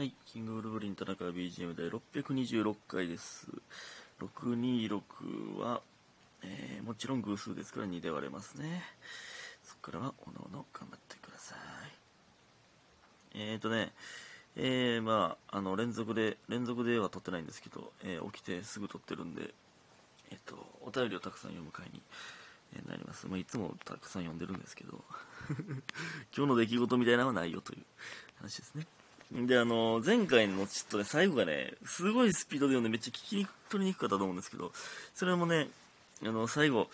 はい、キングブルブリン田中 BGM 第626回です。626は、えーもちろん偶数ですから2で割れますね。そこからは、おのおの頑張ってください。えーとね、えー、まあ、あの、連続で、連続では撮ってないんですけど、えー起きてすぐ撮ってるんで、えっ、と、お便りをたくさん読む回に、えなります。まあ、いつもたくさん読んでるんですけど、今日の出来事みたいなのはないよという話ですね。で、あの、前回のちょっとね、最後がね、すごいスピードで読んでめっちゃ聞き取りにくかったと思うんですけど、それもね、あの、最後、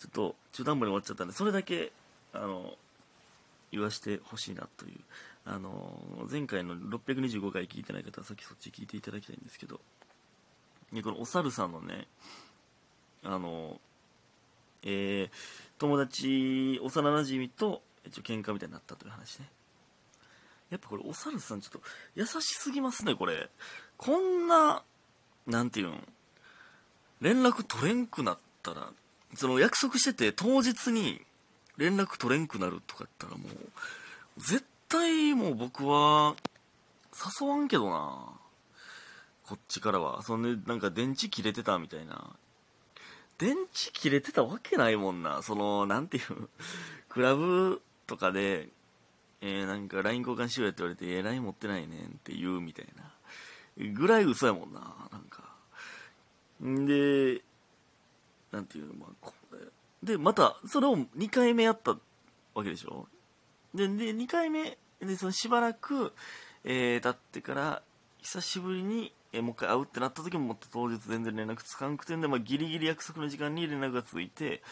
ちょっと中途半端に終わっちゃったんで、それだけ、あの、言わしてほしいなという。あの、前回の625回聞いてない方はさっきそっち聞いていただきたいんですけど、ね、このお猿さんのね、あの、えー、友達、幼馴染と、一応喧嘩みたいになったという話ね。やっぱこれ、お猿さんちょっと優しすぎますね、これ。こんな、なんていうん、連絡取れんくなったら、その約束してて当日に連絡取れんくなるとかやったらもう、絶対もう僕は、誘わんけどな。こっちからは。そんで、なんか電池切れてたみたいな。電池切れてたわけないもんな。その、なんていう、クラブとかで、えー、なんか LINE 交換しようやって言われて、えー、LINE 持ってないねんって言うみたいな。ぐらい嘘やもんな、なんか。んで、なんていうの、まあ、で、また、それを2回目やったわけでしょで、で、2回目、で、そのしばらく、えー、経ってから、久しぶりに、えーもう一回会うってなった時も、もっと当日全然連絡つかんくてんで、まあ、ギリギリ約束の時間に連絡がついて、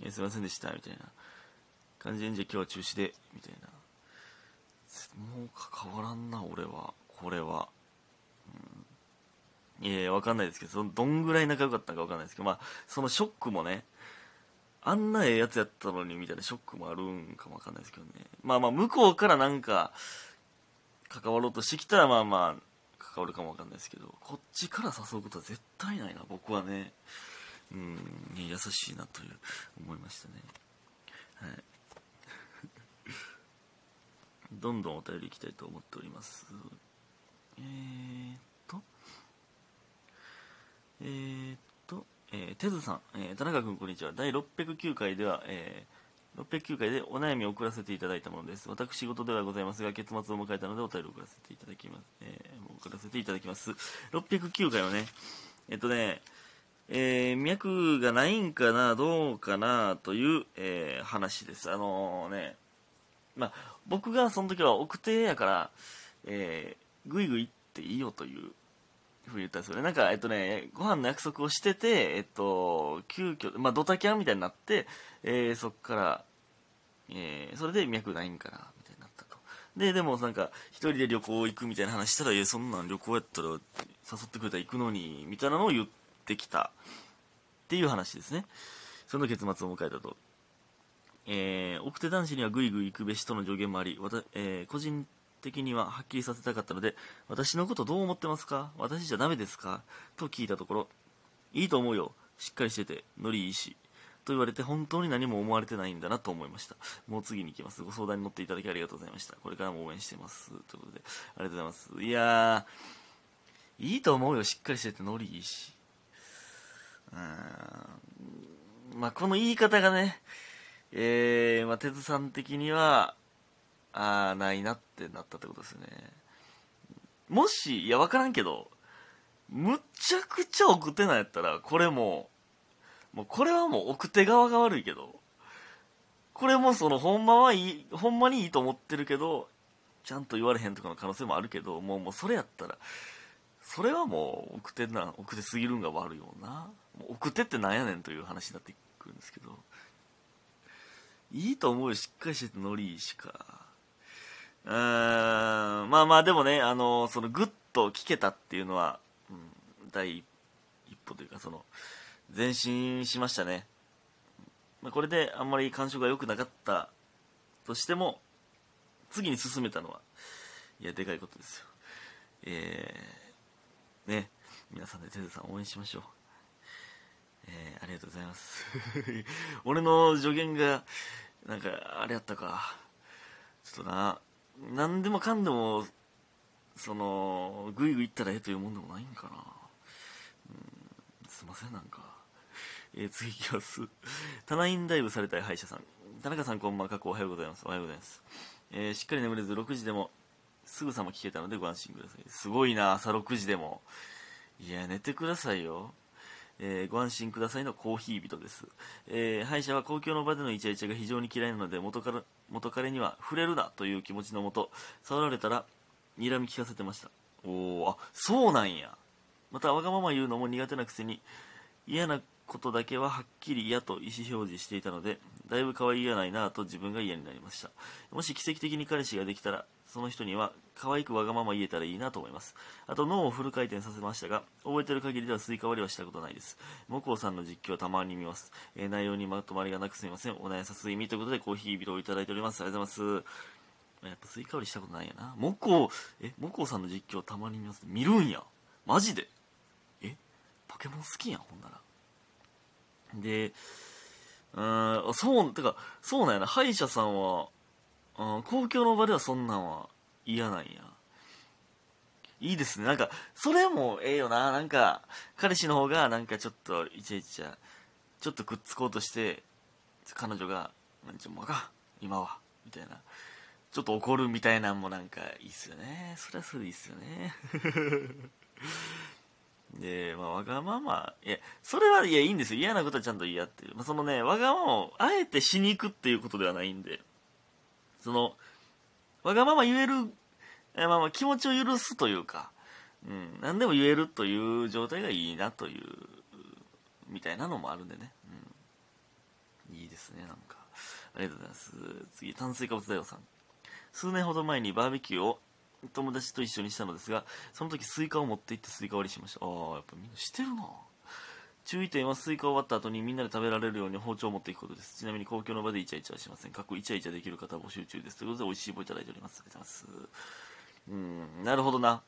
えーすいませんでした、みたいな感じで、じゃ今日は中止で、みたいな。もう関わらんな、俺は。これは。うん、いやいや、わかんないですけど、そのどんぐらい仲良かったかわかんないですけど、まあ、そのショックもね、あんなええやつやったのにみたいなショックもあるんかもわかんないですけどね。まあまあ、向こうからなんか、関わろうとしてきたら、まあまあ、関わるかもわかんないですけど、こっちから誘うことは絶対ないな、僕はね。うん、優しいなという、思いましたね。はい。どんどんお便りいきたいと思っております。えーっと、えーっと、えー、てずさん、えー田中君こんにちは。第609回では、えー609回でお悩みを送らせていただいたものです。私事ではございますが、結末を迎えたのでお便りを送らせていただきます。えー送らせていただきます。609回はね、えっとね、えー脈がないんかな、どうかな、という、えー話です。あのーね、まあ、僕がその時は奥手やから、えー、ぐいぐいっていいよというふうに言ったんですよね。なんか、えっとね、ご飯の約束をしてて、えっと、急遽、まあ、ドタキャンみたいになって、えーそっから、えーそれで脈ないんかな、みたいになったと。で、でもなんか、一人で旅行行くみたいな話したら、え、そんなん旅行やったら誘ってくれたら行くのに、みたいなのを言ってきた。っていう話ですね。その結末を迎えたと。えー奥手男子にはぐいぐい行くべしとの助言もあり、わたえー個人的にははっきりさせたかったので、私のことどう思ってますか？私じゃダメですか？と聞いたところ、いいと思うよ。しっかりしてて、ノリいいし。と言われて本当に何も思われてないんだなと思いました。もう次に行きます。ご相談に乗っていただきありがとうございました。これからも応援してます。ということで、ありがとうございます。いやー、いいと思うよ。しっかりしてて、ノリいいし。うーんまあ、この言い方がね、えー、まあ、てつさん的には、あー、ないなってなったってことですね。もし、いや、わからんけど、むちゃくちゃ奥手なんやったら、これも、もうこれはもう奥手側が悪いけど、これもその、ほんまはいい、ほんまにいいと思ってるけど、ちゃんと言われへんとかの可能性もあるけど、もう、もうそれやったら、それはもう奥手な、奥手すぎるんが悪いよな。もう奥手ってなんやねんという話になってくるんですけど、いいと思うよ、しっかりしててノリしか。うーん、まあまあでもね、あの、そのグッと聞けたっていうのは、うん、第一歩というか、その、前進しましたね。まあ、これであんまり感触が良くなかったとしても、次に進めたのは、いや、でかいことですよ。えー、ね、皆さんでテズさん応援しましょう。えー、ありがとうございます。俺の助言が、なんか、あれやったか。ちょっとな、何でもかんでもそのグイグイ行ったらええというもんでもないんかな。うんすいませんなんか。えー、次いきます。棚インダイブされたい歯医者さん。田中さんこんばんはおはようございます。おはようございます、えー、しっかり眠れず6時でもすぐさま聞けたのでご安心ください。すごいな朝6時でも。いや寝てくださいよ。えー、ご安心くださいのコーヒー人です、えー、歯医者は公共の場でのイチャイチャが非常に嫌いなので元から元彼には触れるなという気持ちのもと触られたら睨み利かせてました。おおあそうなんや。またわがまま言うのも苦手なくせに嫌なことだけははっきり嫌と意思表示していたのでだいぶ可愛げがないなと自分が嫌になりました。もし奇跡的に彼氏ができたらその人には可愛くわがまま言えたらいいなと思います。あと脳をフル回転させましたが覚えてる限りではスイカ割りはしたことないです。モコさんの実況たまに見ます、えー、内容にまとまりがなくすみません。お悩さす意味ということでコーヒービルをいただいております。ありがとうございます。やっぱスイカ割りしたことないやな。モコえモコさんの実況たまに見ます。見るんや。マジで。えポケモン好きやんほんなら。で、うん、そう、てか、そうなんやな、歯医者さんは、うん、公共の場ではそんなんは嫌なんや。いいですね。なんか、それもええよな。なんか、彼氏の方が、なんかちょっと、イチャイチャ、ちょっとくっつこうとして、彼女が、なんちゅうもか、今は、みたいな。ちょっと怒るみたいなんもなんかいいっすよね。それはそれでいいっすよね。で、まあ、わがまま、いや、それは、いや、いいんですよ。嫌なことはちゃんと嫌っていう。まあ、そのね、わがままを、あえてしに行くっていうことではないんで、その、わがまま言える、まあまあ、気持ちを許すというか、うん、何でも言えるという状態がいいなという、みたいなのもあるんでね。うん。いいですね、なんか。ありがとうございます。次、炭水化物大王さん。数年ほど前にバーベキューを友達と一緒にしたのですがその時スイカを持って行ってスイカ割りしました。ああやっぱみんなしてるな。注意点はスイカを割った後にみんなで食べられるように包丁を持っていくことです。ちなみに公共の場でイチャイチャはしません。過去イチャイチャできる方募集中です。ということで美味しい棒いただいております。ありがとうございます。うん。なるほどな。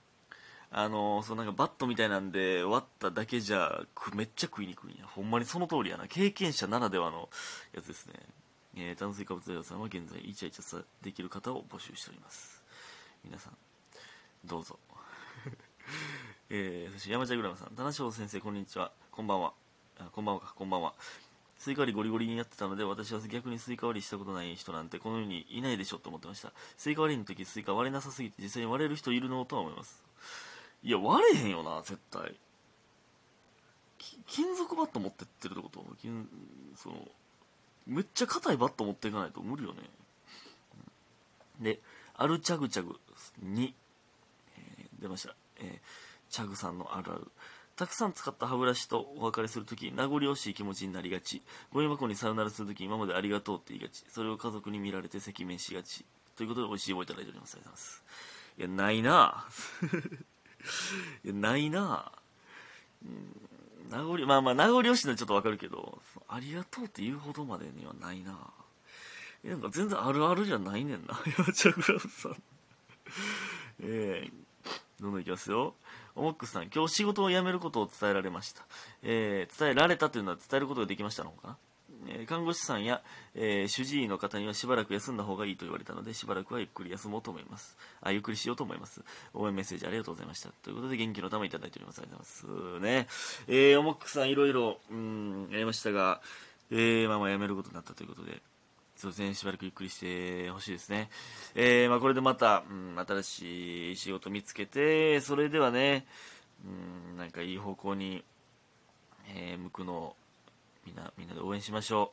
あのそうなんかバットみたいなんで割っただけじゃめっちゃ食いにくいんやほんまにその通りやな。経験者ならではのやつですね。えー、炭水化物屋さんは現在イチャイチャできる方を募集しております。皆さんどうぞ。えー、そして山茶グラムさん。田中先生こんにちは。こんばんは。あこんばんはか。こんばんは。スイカ割りゴリゴリにやってたので私は逆にスイカ割りしたことない人なんてこの世にいないでしょと思ってました。スイカ割りの時スイカ割れなさすぎて実際に割れる人いるのとは思います。いや割れへんよな絶対。金属バット持ってってるってこと？金そのめっちゃ硬いバット持っていかないと無理よね。でアルチャグチャグに出ました、えー、チャグさんのあるある。たくさん使った歯ブラシとお別れするとき名残惜しい気持ちになりがち。ゴミ箱にさよならするとき今までありがとうって言いがち。それを家族に見られて赤面しがち。ということで美味しい棒いただいております。ありがとうございます。いやないな。いやないな。うん名残まあまあ名残惜しいのはちょっとわかるけどありがとうって言うほどまでにはないな。なんか全然あるあるじゃないねんな。ヤチャグラムさん。えー、どんどんいきますよ。オモックスさん、今日仕事を辞めることを伝えられました。えー、伝えられたというのは伝えることができましたのかな？え、看護師さんや、えー、主治医の方にはしばらく休んだ方がいいと言われたので、しばらくはゆっくり休もうと思います。あ、ゆっくりしようと思います。応援メッセージありがとうございました。ということで、元気の玉いただいております。ありがとうございます。ね。えー、オモックさん、いろいろ、うん、やりましたが、えー、まあまあ辞めることになったということで、そうですね、しばらくゆっくりしてほしいですね。えー、まあ、これでまた、うん、新しい仕事見つけて、それではね、うん、なんかいい方向に、えー、向くのを、みんな、みんなで応援しましょ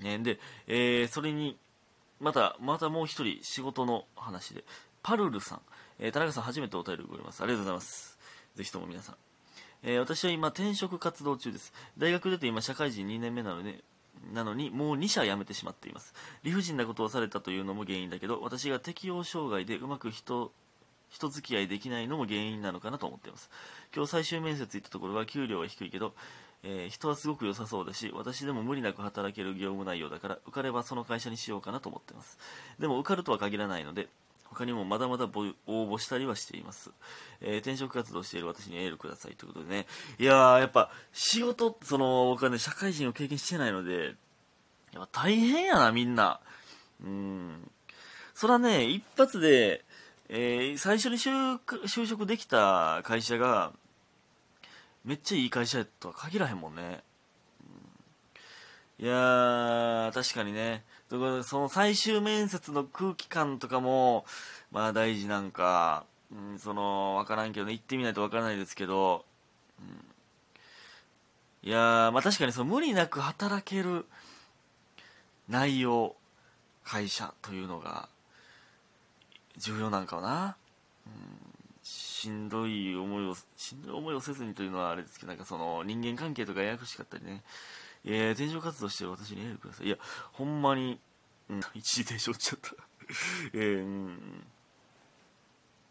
う。ね、で、えー、それに、また、またもう一人、仕事の話で、パルルさん、えー、田中さん初めてお便りくれます。ありがとうございます。ぜひとも皆さん。えー、私は今、転職活動中です。大学出て今、社会人2年目なので、なのにもう2社辞めてしまっています。理不尽なことをされたというのも原因だけど私が適応障害でうまく人人付き合いできないのも原因なのかなと思っています。今日最終面接行ったところは給料は低いけど、えー、人はすごく良さそうだし私でも無理なく働ける業務内容だから受かればその会社にしようかなと思っています。でも受かるとは限らないので他にもまだまだ応募したりはしています、えー、転職活動している私にエールくださいということでね。いやーやっぱ仕事その僕はね社会人を経験してないのでやっぱ大変やなみんな。うん。そらね一発でえー最初に就職できた会社がめっちゃいい会社やとは限らへんもんね、うん。いやー確かにね。だからその最終面接の空気感とかもまあ大事なんか、うん、その分からんけどね。行ってみないと分からないですけど、うん、いやーまあ確かにその無理なく働ける内容会社というのが重要なんかな、うん、しんどい思いをしんどい思いをせずにというのはあれですけどなんかその人間関係とかややこしかったりね。えー、転職活動してる私にエールください。いやほんまに、うん、一時停止落ちちゃった。えー、うん。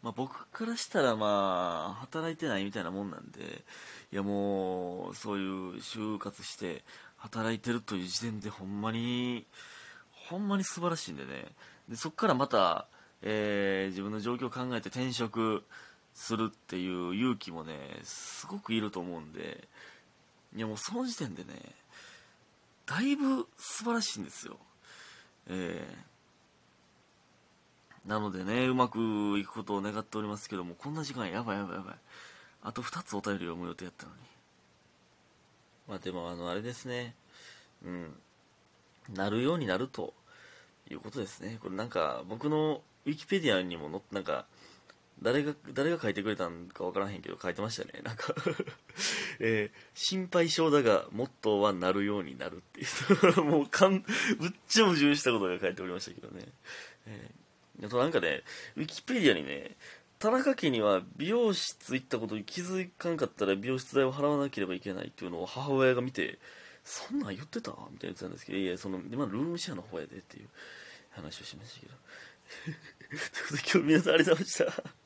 まあ、僕からしたらまあ働いてないみたいなもんなんでいやもうそういう就活して働いてるという時点でほんまにほんまに素晴らしいんでね。でそこからまた、えー自分の状況を考えて転職するっていう勇気もねすごくいると思うんでいやもうその時点でねだいぶ素晴らしいんですよ。えー。なのでねうまくいくことを願っておりますけどもこんな時間やばいやばいやばい。あと2つお便りを読む予定やったのに。まあでもあのあれですね。うん。なるようになるということですね。これなんか僕のウィキペディアにも載ってなんか誰が誰が書いてくれたんか分からへんけど書いてましたね。なんか えー心配性だがモットーはなるようになるっていう。もうかんぶっちゃ矛盾したことが書いておりましたけどね、えーあとなんかねウィキペディアにね田中家には美容室行ったことに気づかんかったら美容室代を払わなければいけないっていうのを母親が見てそんなん言ってたみたいな言ってたんですけどいやその今ルームシェアの方やでっていう話をしましたけど。ということで今日皆さんありがとうございました。